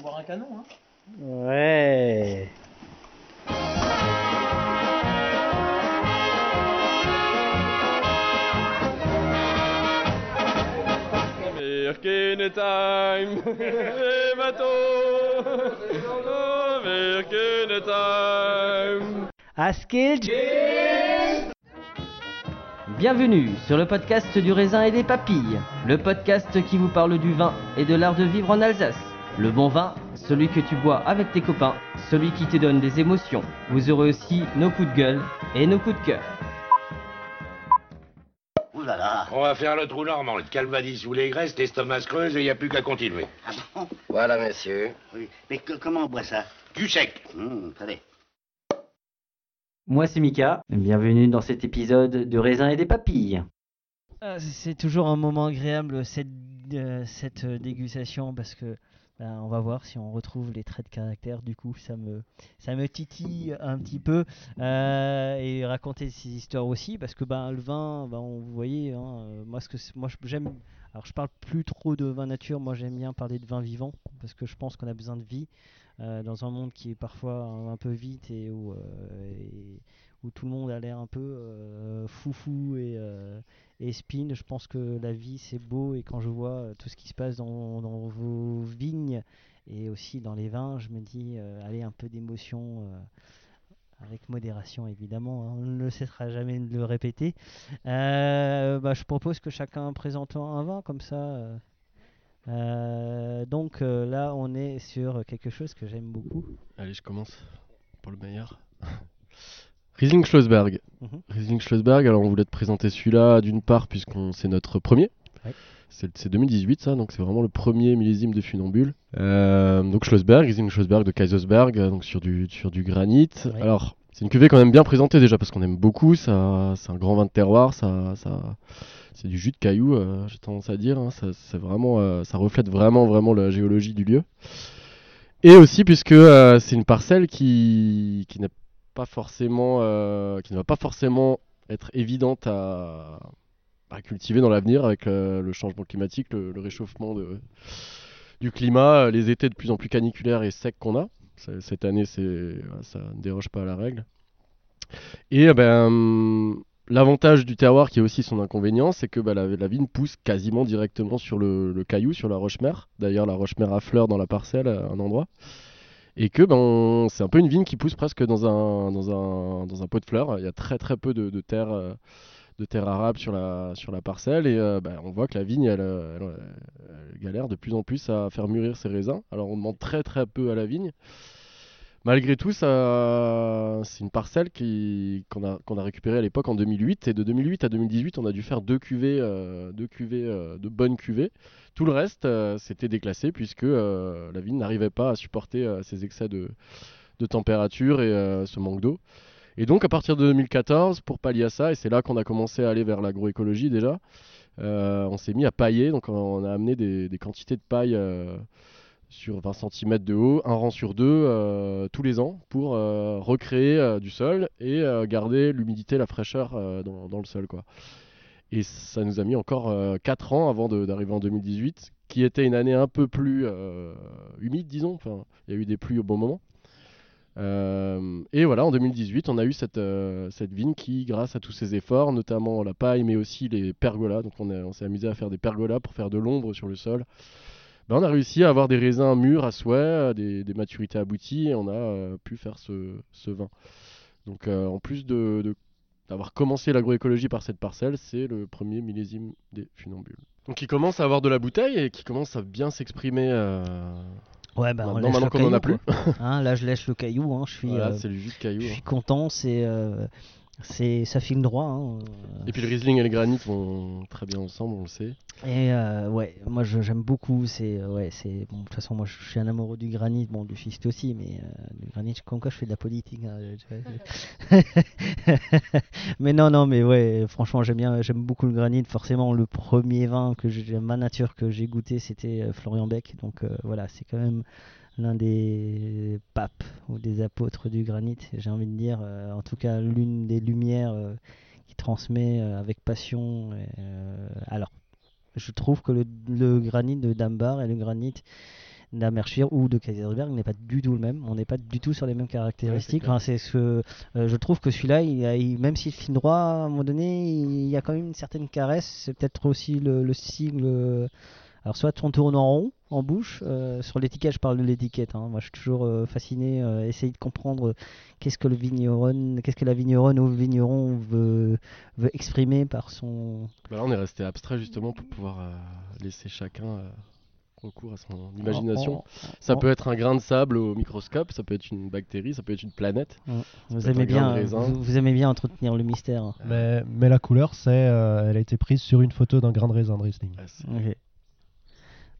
Boire un canon, hein Ouais. Merkene time, les bateaux, time. Bienvenue sur le podcast du raisin et des papilles, le podcast qui vous parle du vin et de l'art de vivre en Alsace. Le bon vin, celui que tu bois avec tes copains, celui qui te donne des émotions. Vous aurez aussi nos coups de gueule et nos coups de cœur. Ouh là là. On va faire le trou normand, le calvadis ou les graisses, l'estomac se creuse et il n'y a plus qu'à continuer. Ah bon? Voilà, monsieur. Oui. Mais que- comment on boit ça? Du sec. Hum, Attendez. Moi c'est Mika, bienvenue dans cet épisode de raisin et des papilles. Ah, c'est- toujours un moment agréable cette, euh, cette euh, dégustation parce que ben, on va voir si on retrouve les traits de caractère. Du coup, ça me, ça me titille un petit peu euh, et raconter ces histoires aussi parce que ben, le vin, ben, vous voyez, hein, euh, moi ce que moi j'aime. Alors je parle plus trop de vin nature, moi j'aime bien parler de vin vivant parce que je pense qu'on a besoin de vie euh, dans un monde qui est parfois un, peu vite et où, tout le monde a l'air un peu foufou et, euh, et spin. Je pense que la vie c'est beau et quand je vois euh, tout ce qui se passe dans, dans vos vignes et aussi dans les vins, je me dis euh, allez un peu d'émotion. avec modération évidemment, hein, on ne cessera jamais de le répéter. Bah, je propose que chacun présente un vin comme ça. donc là, on est sur quelque chose que j'aime beaucoup. Allez, je commence pour le meilleur. Riesling Schlossberg. Mhm. Riesling Schlossberg, alors on voulait te présenter celui-là d'une part puisqu'on c'est notre premier. Ouais. C'est c'est 2018 ça, donc c'est vraiment le premier millésime de Funambule. Euh, donc Schlossberg, Riesling Schlossberg de Kaisersberg, euh, donc sur du, sur du granit. Ouais. Alors c'est une cuvée quand même bien présentée déjà parce qu'on aime beaucoup. Ça, c'est un grand vin de terroir. Ça, ça, c'est du jus de caillou. euh, j'ai tendance à dire. hein, ça, c'est vraiment, euh, ça reflète vraiment, vraiment la géologie du lieu. Et aussi puisque euh, c'est une parcelle qui, qui n'est pas forcément, euh, qui ne va pas forcément être évidente à, cultiver dans l'avenir avec euh, le changement climatique, le, réchauffement du climat, euh, les étés de plus en plus caniculaires et secs qu'on a. Cette année, ça ne déroge pas à la règle. Et ben, l'avantage du terroir, qui est aussi son inconvénient, c'est que bah, la, vigne pousse quasiment directement sur le, le caillou, sur la roche-mère. D'ailleurs, la roche-mère a fleur dans la parcelle, à un endroit. Et que ben, c'est un peu une vigne qui pousse presque dans un, dans un, dans un pot de fleurs. Il y a très très peu de, terre, euh, de terre arable sur la, sur la parcelle. Et euh, ben, on voit que la vigne, euh, elle galère de plus en plus à faire mûrir ses raisins. Alors on demande très très peu à la vigne. Malgré tout, c'est une parcelle qui, qu'on a, récupérée à l'époque en 2008. Et de 2008 à 2018, on a dû faire deux cuvées, euh, deux cuvées euh, de bonnes cuvées. Tout le reste, euh, c'était déclassé puisque euh, la vigne n'arrivait pas à supporter euh, ces excès de, température et euh, ce manque d'eau. Et donc, à partir de 2014, pour pallier à ça, et c'est là qu'on a commencé à aller vers l'agroécologie déjà, euh, on s'est mis à pailler. Donc, on a amené des, quantités de paille euh, sur 20 cm de haut, un rang sur deux, euh, tous les ans, pour euh, recréer euh, du sol et garder l'humidité, la fraîcheur dans, le sol. Quoi. Et ça nous a mis encore 4 ans avant d'arriver en 2018, qui était une année un peu plus humide, disons. Enfin, il y a eu des pluies au bon moment. Et voilà, en 2018, on a eu cette, cette vigne qui, grâce à tous ces efforts, notamment la paille, mais aussi les pergolas, donc on s'est amusé à faire des pergolas pour faire de l'ombre sur le sol. Ben, on a réussi à avoir des raisins mûrs à souhait, euh, des, des maturités abouties, et on a euh, pu faire ce, ce vin. Donc euh, en plus de, de- d'avoir commencé l'agroécologie par cette parcelle, c'est le premier millésime des funambules. Donc qui commence à avoir de la bouteille et qui commence à bien s'exprimer. euh, Ouais, bah, on maintenant, qu'on en a plus. Hein, là, je lèche le caillou. Hein, je suis, Voilà, euh, le jus de caillou. je hein. suis content. C'est, euh, c'est, ça file droit. hein, Et puis le Riesling et le granit vont très bien ensemble, on le sait. Et euh, ouais, moi je- j'aime beaucoup. C'est euh, ouais, c'est bon. De toute façon, moi je suis un amoureux du granit, bon du schiste aussi, mais euh, du granit. Comme quoi, je fais de la politique. hein, mais non, non, mais ouais. Franchement, j'aime bien, j'aime beaucoup le granit. Forcément, le premier vin que j'ai, ma nature que j'ai goûté, c'était euh, Florian Beck. Donc euh, voilà, c'est quand même l'un des papes ou des apôtres du granit. J'ai envie de dire, euh, en tout cas, l'une des lumières. euh, qui transmet euh, avec passion. alors, je trouve que le, le granit de Dambar et le granit d'Amershire ou de Kaiserberg n'est pas du tout le même. On n'est pas du tout sur les mêmes caractéristiques. Enfin, c'est ce euh, je trouve que celui-là, il a- il- même s'il file droit, à un moment donné, il y a quand même une certaine caresse. C'est peut-être aussi le, le sigle. Alors, soit on tourne en rond, en bouche. euh, sur l'étiquette, je parle de l'étiquette. hein. Moi, je suis toujours euh, fasciné, euh, essayer de comprendre qu'est-ce que le vigneron, qu'est-ce que la vigneronne ou le vigneron veut, veut exprimer par son. Bah là, on est resté abstrait justement pour pouvoir euh, laisser chacun euh, recours à son imagination. Ça peut être un grain de sable au microscope, ça peut être une bactérie, ça peut être une planète. Vous aimez bien, vous, vous aimez bien entretenir le mystère. Mais, mais la couleur, c'est, euh, elle a été prise sur une photo d'un grain de raisin de Riesling. Ah.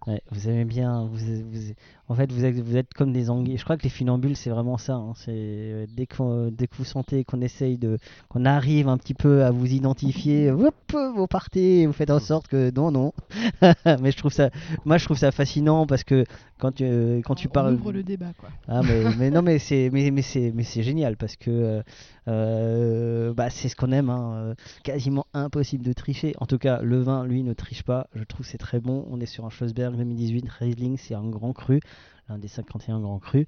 Ouais, vous aimez bien, vous, vous- en fait vous êtes, vous êtes comme des anguilles. Je crois que les funambules c'est vraiment ça. hein. C'est euh, dès, qu'on- dès que vous sentez qu'on essaye de, qu'on arrive un petit peu à vous identifier, hop, vous partez, et vous faites en sorte que non non. mais je trouve ça, moi je trouve ça fascinant parce que quand tu, euh, quand tu On parles, ouvre le débat, quoi. Ah mais, mais non mais c'est mais, mais c'est mais c'est génial parce que euh, euh, bah, c'est ce qu'on aime hein, euh, quasiment impossible de tricher en tout cas le vin lui ne triche pas je trouve c'est très bon on est sur un Schlossberg 2018 Riesling c'est un grand cru l'un des 51 grands crus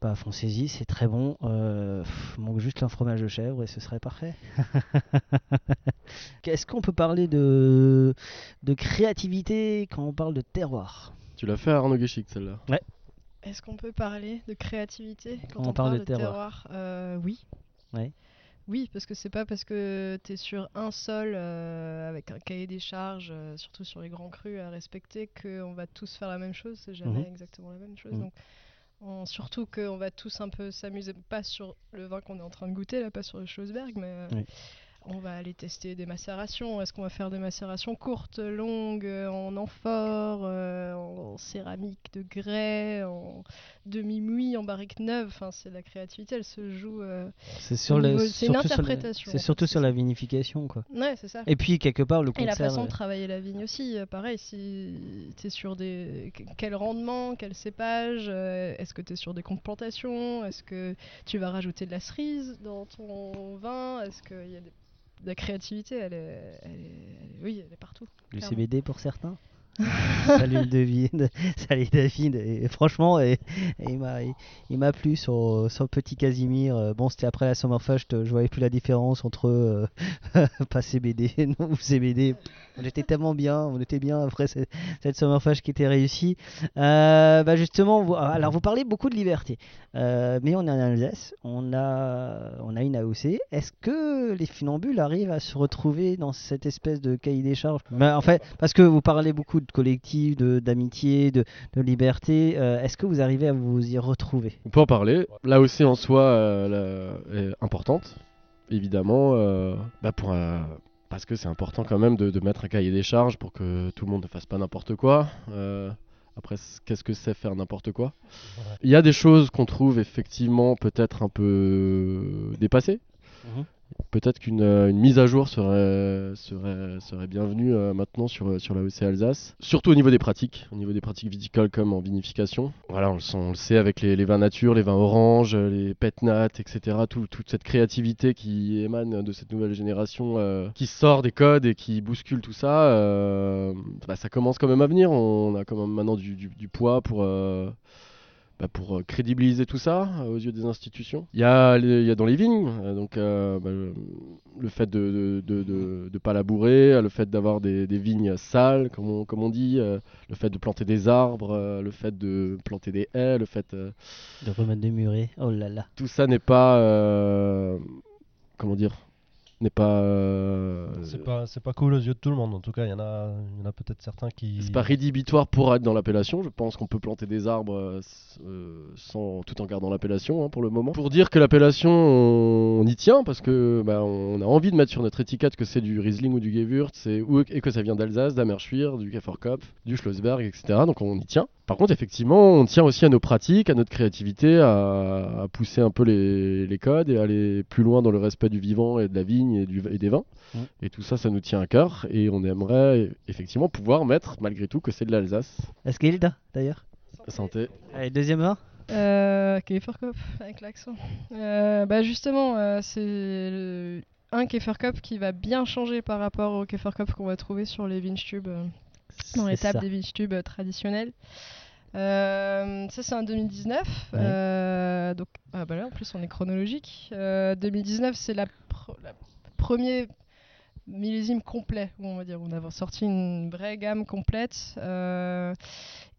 bah foncez-y c'est très bon euh, pff, manque juste un fromage de chèvre et ce serait parfait est-ce qu'on peut parler de de créativité quand on parle de terroir? Tu l'as fait à Arnaud Guéchic celle-là? ouais Est-ce qu'on peut parler de créativité quand On on, parle parle de de terroir. terroir, Euh, Oui. Ouais. Oui, parce que c'est pas parce que tu es sur un sol euh, avec un cahier des charges, euh, surtout sur les grands crus à respecter, qu'on va tous faire la même chose. C'est jamais Mhm. exactement la même chose. Mhm. Donc, on- surtout qu'on va tous un peu s'amuser, pas sur le vin qu'on est en train de goûter, là, pas sur le Schlossberg, mais euh, Oui. on va aller tester des macérations. Est-ce qu'on va faire des macérations courtes, longues, en amphore, euh, en céramique de grès, en demi-muit, en barrique neuve Enfin, c'est la créativité, elle se joue. euh, C'est sur le- niveau- C'est une interprétation. C'est surtout sur la vinification, quoi. Ouais, c'est ça. Et puis quelque part le Et la concert. façon de euh, travailler la vigne aussi, euh, pareil, si tu es sur des. que- Quel rendement, quel cépage, euh, est-ce que tu es sur des comptes plantations, est-ce que tu vas rajouter de la cerise dans ton vin, est-ce qu'il y a des- la créativité, elle est, elle est- oui, elle est partout. Du clairement. CBD pour certains? Salut David, salut David. Et franchement, et, et il m'a plu sur, sur petit Casimir. Euh, Bon, c'était après la Summerfest, je je voyais plus la différence entre euh, pas CBD ou CBD. On était tellement bien, on était bien après cette, cette qui était réussie. Euh, bah justement, vous- alors vous parlez beaucoup de liberté, Euh, mais on est en Alsace, on a, on a une AOC. Est-ce que les funambules arrivent à se retrouver dans cette espèce de cahier des charges? Bah, En fait, parce que vous parlez beaucoup de collectif, de- d'amitié, de, de liberté, euh, est-ce que vous arrivez à vous y retrouver? On peut en parler. Là aussi en soi euh, la- est importante, évidemment, euh, bah, pour, euh, parce que c'est important quand même de, de mettre un cahier des charges pour que tout le monde ne fasse pas n'importe quoi. Euh, après, qu'est-ce que c'est faire n'importe quoi? Il y a des choses qu'on trouve effectivement peut-être un peu dépassées. Mhm. Peut-être qu'une euh, mise à jour serait, bienvenue euh, maintenant sur, euh, la OC Alsace. Surtout au niveau des pratiques, au niveau des pratiques viticoles comme en vinification. Voilà, on le, sent- on le sait avec les, vins nature, les vins oranges, euh, les petnats, etc. Tout- toute cette créativité qui émane de cette nouvelle génération, qui sort des codes et qui bouscule tout ça, bah, ça commence quand même à venir. On a quand même maintenant du, poids pour... bah, pour euh, crédibiliser tout ça euh, aux yeux des institutions. Il y a, les- il y a dans les vignes, euh, donc euh, bah, le, fait de ne de, de, de pas labourer, le fait d'avoir des, des vignes sales, comme on, comme on dit, euh, le fait de planter des arbres, euh, le fait de planter des haies, le fait... euh, De remettre des murets Oh là là. tout ça n'est pas... euh, comment dire N'est pas... euh, C'est pas, c'est pas cool aux yeux de tout le monde. En tout cas, il y en a, y en a peut-être certains qui. C'est pas rédhibitoire pour être dans l'appellation. Je pense qu'on peut planter des arbres euh, euh, sans, tout en gardant l'appellation hein, pour le moment. Pour dire que l'appellation, on, on y tient parce que bah, on a envie de mettre sur notre étiquette que c'est du Riesling ou du Gewürz et, ou- et que ça vient d'Alsace, d'Amerschwir, du Käferkopf, du Schlossberg, etc. Donc on y tient. Par contre, effectivement, on tient aussi à nos pratiques, à notre créativité, à, à pousser un peu les, les codes et aller plus loin dans le respect du vivant et de la vigne et, du, et des vins. Et tout ça, ça nous tient à cœur et on aimerait effectivement pouvoir mettre, malgré tout, que c'est de l'Alsace. Est-ce qu'Hilda d'ailleurs? Santé. Allez, deuxième vin Euh, avec l'accent. Euh, bah justement, euh, c'est le- un Käferkopf qui va bien changer par rapport au Käferkopf qu'on va trouver sur les Vinstube, euh, dans les tables ça. des Vinstube euh, traditionnelles. Euh, ça c'est en 2019. Ouais. Euh, donc, ah bah là en plus on est chronologique. Euh, 2019 c'est la premier millésime complet, on va dire. On a sorti une vraie gamme complète. euh,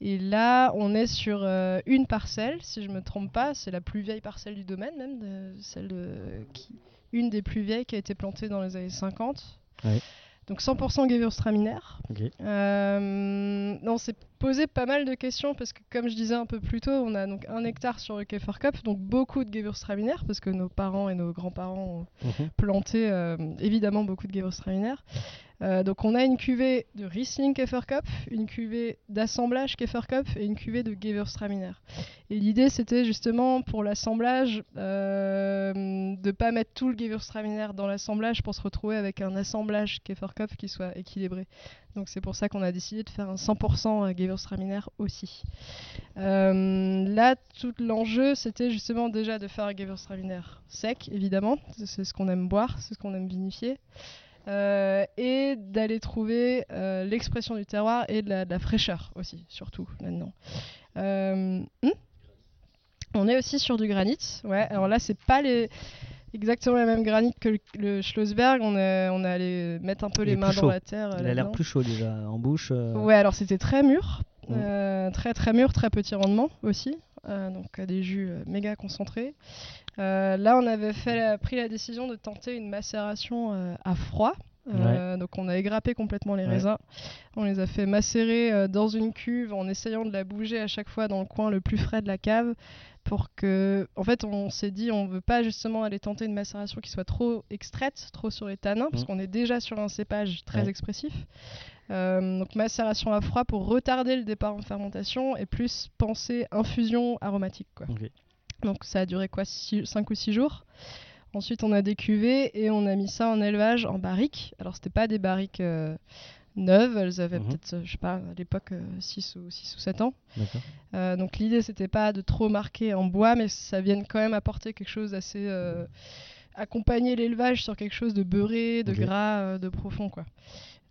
et là, on est sur euh, une parcelle, si je me trompe pas, c'est la plus vieille parcelle du domaine, même, de- celle de, qui, une des plus vieilles qui a été plantée dans les années 50. Ouais. Donc 100% Gewürztraminer. Ok. Euh, on s'est posé pas mal de questions parce que, comme je disais un peu plus tôt, on a donc un hectare sur le Käferkopf, donc beaucoup de Gewürztraminer parce que nos parents et nos grands-parents ont Mhm. planté euh, évidemment beaucoup de Gewürztraminer. Euh, donc on a une cuvée de Riesling Käferkopf, une cuvée d'assemblage Käferkopf et une cuvée de Gewürztraminer. Et l'idée c'était justement pour l'assemblage euh, de pas mettre tout le Gewürztraminer dans l'assemblage pour se retrouver avec un assemblage Käferkopf qui soit équilibré. Donc c'est pour ça qu'on a décidé de faire un 100% Gewürztraminer aussi. Euh, là, tout l'enjeu, c'était justement déjà de faire un Gewürztraminer sec, évidemment. C'est ce qu'on aime boire, c'est ce qu'on aime vinifier. Euh, et d'aller trouver euh, l'expression du terroir et de la, de la fraîcheur aussi, surtout maintenant. Euh, hmm on est aussi sur du granit. Ouais, alors là, c'est pas les exactement la même granit que le, le Schlossberg. On est, on est allé mettre un peu les mains dans la terre. Il a l'air là-dedans. plus chaud déjà en bouche. Ouais, alors c'était très mûr, Mm. très très mûr, très petit rendement aussi, donc euh, des jus euh, méga concentrés. Euh, là, on avait fait pris la décision de tenter une macération euh, à froid Euh, donc on a égrappé complètement les Ouais. raisins. On les a fait macérer euh, dans une cuve en essayant de la bouger à chaque fois dans le coin le plus frais de la cave pour que, en fait, on s'est dit on veut pas justement aller tenter une macération qui soit trop extraite, trop sur les tanins, parce Mhm. qu'on est déjà sur un cépage très Ouais. expressif. Euh, donc macération à froid pour retarder le départ en fermentation et plus penser infusion aromatique. Quoi. Donc ça a duré quoi 5 ou 6 jours. Ensuite on a décuvé et on a mis ça en élevage en barriques. Alors c'était pas des barriques euh, neuves, elles avaient Mhm. peut-être, euh, je sais pas, à l'époque 6 ou, 6 ou 7 ans. Euh, donc l'idée c'était pas de trop marquer en bois, mais ça vienne quand même apporter quelque chose d'assez euh, accompagner l'élevage sur quelque chose de beurré, de gras, de profond quoi.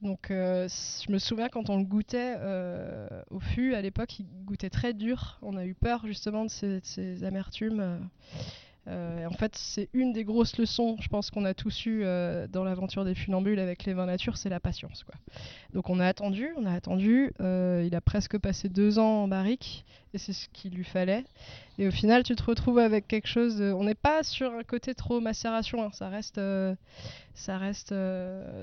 Donc euh, je me souviens quand on le goûtait euh, au fût à l'époque, il goûtait très dur. On a eu peur justement de ces, de ces amertumes. Euh. En fait, c'est une des grosses leçons, je pense qu'on a tous eu euh, dans l'aventure des funambules avec les vins nature, c'est la patience. Quoi. Donc on a attendu, on a attendu. euh, il a presque passé deux ans en barrique et c'est ce qu'il lui fallait. Et au final, tu te retrouves avec quelque chose. On n'est pas sur un côté trop macération. hein, Ça reste, euh, ça reste,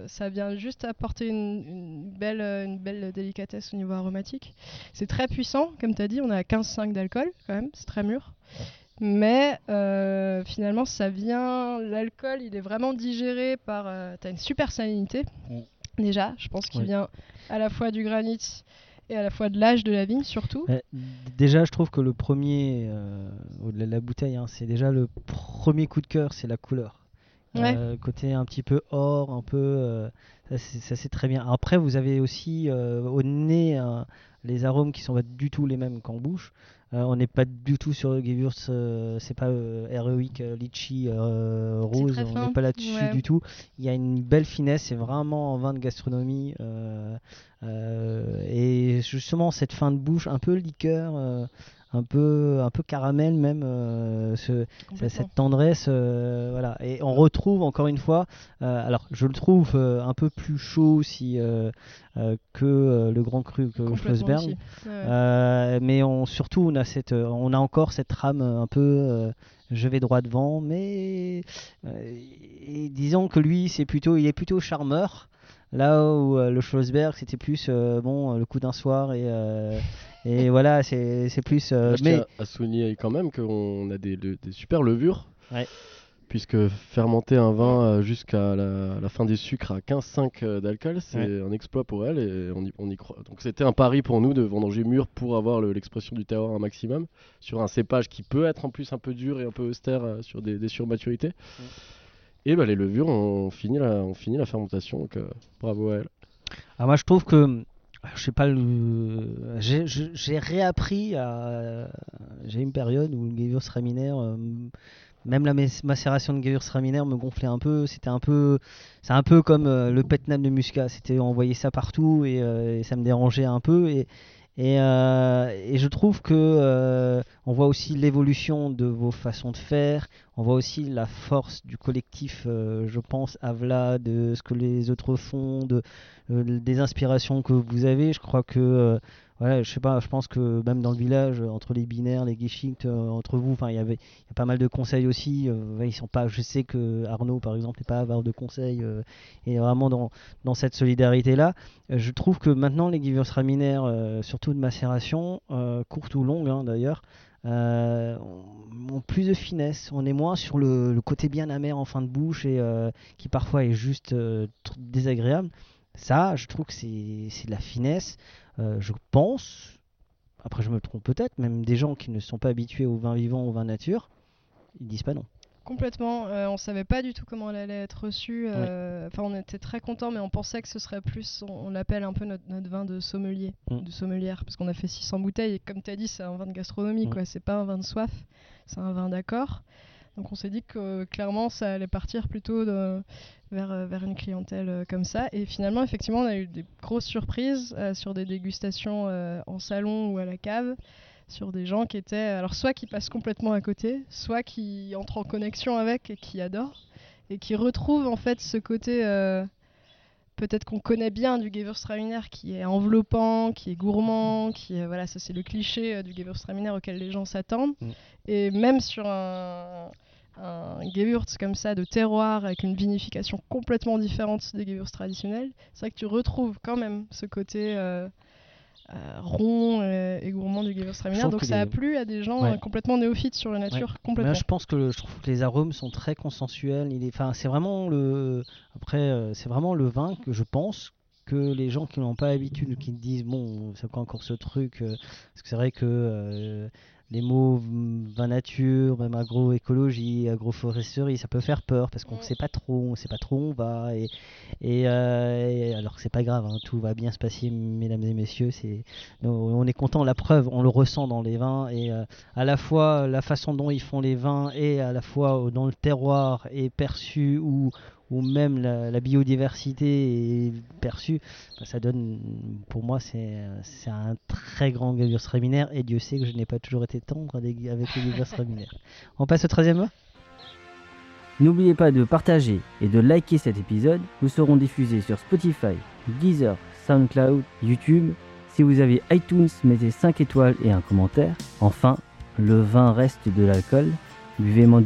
ça vient juste apporter une, une belle, une belle délicatesse au niveau aromatique. C'est très puissant, comme tu as dit. On à 15,5 d'alcool quand même. C'est très mûr. Mais euh, finalement, ça vient. L'alcool, il est vraiment digéré par. tu as une super salinité. Déjà, je pense qu'il vient à la fois du granit et à la fois de l'âge de la vigne, surtout. Euh, déjà, je trouve que le premier, euh, au-delà de la bouteille, hein, c'est déjà le premier coup de cœur, c'est la couleur. Ouais. Euh, côté un petit peu or, un peu. euh, ça, c'est- très bien. Après, vous avez aussi euh, au nez un- les arômes qui sont pas du tout les mêmes qu'en bouche. Euh, on n'est pas du tout sur le Gewürz, euh, c'est pas héroïque, euh, litchi, rose, on n'est pas là-dessus Ouais. du tout. Il y a une belle finesse, c'est vraiment un vin de gastronomie. et justement, cette fin de bouche, un peu liqueur, un peu, un peu caramel même, euh, ce- cette tendresse, euh, voilà. Et on retrouve encore une fois, euh, alors je le trouve un peu plus chaud si que le Grand Cru que Schlossberg. Ouais, mais on surtout on a cette, on a encore cette rame un peu. je vais droit devant, mais euh, et disons que lui, c'est plutôt, il est plutôt charmeur. Là où euh, le Schlossberg, c'était plus euh, bon le coup d'un soir et et voilà, c'est plus. euh, mais à souligner quand même qu'on a des, super levures. Ouais. Puisque fermenter un vin euh, jusqu'à la, la fin des sucres à 15,5 euh, d'alcool, c'est Ouais. un exploit pour elle et on y, on y croit. Donc c'était un pari pour nous de vendanger mûr pour avoir le- l'expression du terroir un maximum sur un cépage qui peut être en plus un peu dur et un peu austère euh, sur des, des surmaturités. Et bah, les levures ont fini la, ont fini la fermentation, donc euh, bravo à elle. Ah, moi, je trouve que, je sais pas, j'ai réappris à. J'ai une période où le Gewürztraminer, euh, même la macération de Gewürztraminer me gonflait un peu. C'était un peu, c'est un peu comme euh, le Petnam de Muscat. C'était, on voyait ça partout et, euh, et ça me dérangeait un peu. Et, et, euh, et je trouve que euh, on voit aussi l'évolution de vos façons de faire. On voit aussi la force du collectif, euh, je pense, Avla, de ce que les autres font, de, des inspirations que vous avez. Je crois que, voilà, je sais pas, je pense que même dans le village, euh, entre les binaires, les Geschicht, euh, entre vous, enfin, il y avait y a pas mal de conseils aussi. euh, ils sont pas, je sais que Arnaud, par exemple, n'est pas avare de conseils et vraiment dans, dans cette solidarité-là. Je trouve que maintenant, les Gewürztraminer, euh, surtout de macération, courte ou longue hein, d'ailleurs, euh, ont ont plus de finesse. On est moins sur le, côté bien amer en fin de bouche et qui parfois est juste désagréable. Ça, je trouve que c'est de la finesse. Euh, je pense, après je me trompe peut-être, même des gens qui ne sont pas habitués au vin vivant, au vin nature, ils disent pas non. Complètement. euh, on savait pas du tout comment elle allait être reçue. euh, Enfin, on était très contents, mais on pensait que ce serait plus, on, on l'appelle un peu notre, notre vin de sommelier, Mm. de sommelière, parce qu'on a fait 600 bouteilles. Et comme tu as dit, c'est un vin de gastronomie, Mm. quoi. C'est pas un vin de soif, c'est un vin d'accord. Donc on s'est dit que clairement, ça allait partir plutôt vers, euh, vers une clientèle euh, comme ça. Et finalement, effectivement, on a eu des grosses surprises euh, sur des dégustations en salon ou à la cave sur des gens qui étaient alors soit qui passent complètement à côté, soit qui entrent en connexion avec et qui adorent et qui retrouvent en fait ce côté peut-être qu'on connaît bien du Gewürztraminer qui est enveloppant, qui est gourmand, qui est voilà, ça c'est le cliché euh, du Gewürztraminer auquel les gens s'attendent Mm. et même sur un un Gewürz comme ça de terroir avec une vinification complètement différente des Gewürz traditionnels, c'est vrai que tu retrouves quand même ce côté euh, euh, rond et gourmand Donc ça a plu à des gens Ouais. euh, complètement néophytes sur la nature, Ouais. complètement. Moi, je pense que le- je trouve que les arômes sont très consensuels. Il est, enfin, c'est vraiment le, après, euh, c'est vraiment le vin que je pense que les gens qui n'ont pas l'habitude, ou qui disent bon, c'est quoi encore ce truc euh, Parce que c'est vrai que euh, les mots mm, vin nature, même agroécologie, agroforesterie, ça peut faire peur parce qu'on ne sait pas trop, on sait pas trop où on va. Et, et, euh, et alors que c'est pas grave, hein, tout va bien se passer, mesdames et messieurs. C'est, on est content. La preuve, on le ressent dans les vins et euh, à la fois la façon dont ils font les vins et à la fois euh, dans le terroir est perçu ou ou même la, la biodiversité est perçue, bah, ça donne, pour moi, c'est un très grand Gewürztraminer et Dieu sait que je n'ai pas toujours été tendre avec les Gewürztraminer. On passe au 13 mot? N'oubliez pas de partager et de liker cet épisode. Nous serons diffusés sur Spotify, Deezer, SoundCloud, YouTube. Si vous avez iTunes, mettez 5 étoiles et un commentaire. Enfin, le vin reste de l'alcool. Buvez mon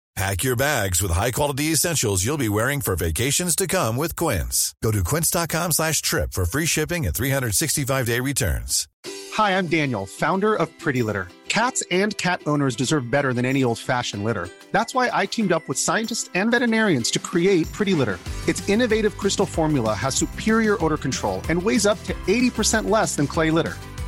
Pack your bags with high-quality essentials you'll be wearing for vacations to come with Quince. Go to quince.com slash trip for free shipping and 365-day returns. Hi, I'm Daniel, founder of Pretty Litter. Cats and cat owners deserve better than any old fashioned litter. That's why I teamed up with scientists and veterinarians to create Pretty Litter. Its innovative crystal formula has superior odor control and weighs up to 80% less than clay litter.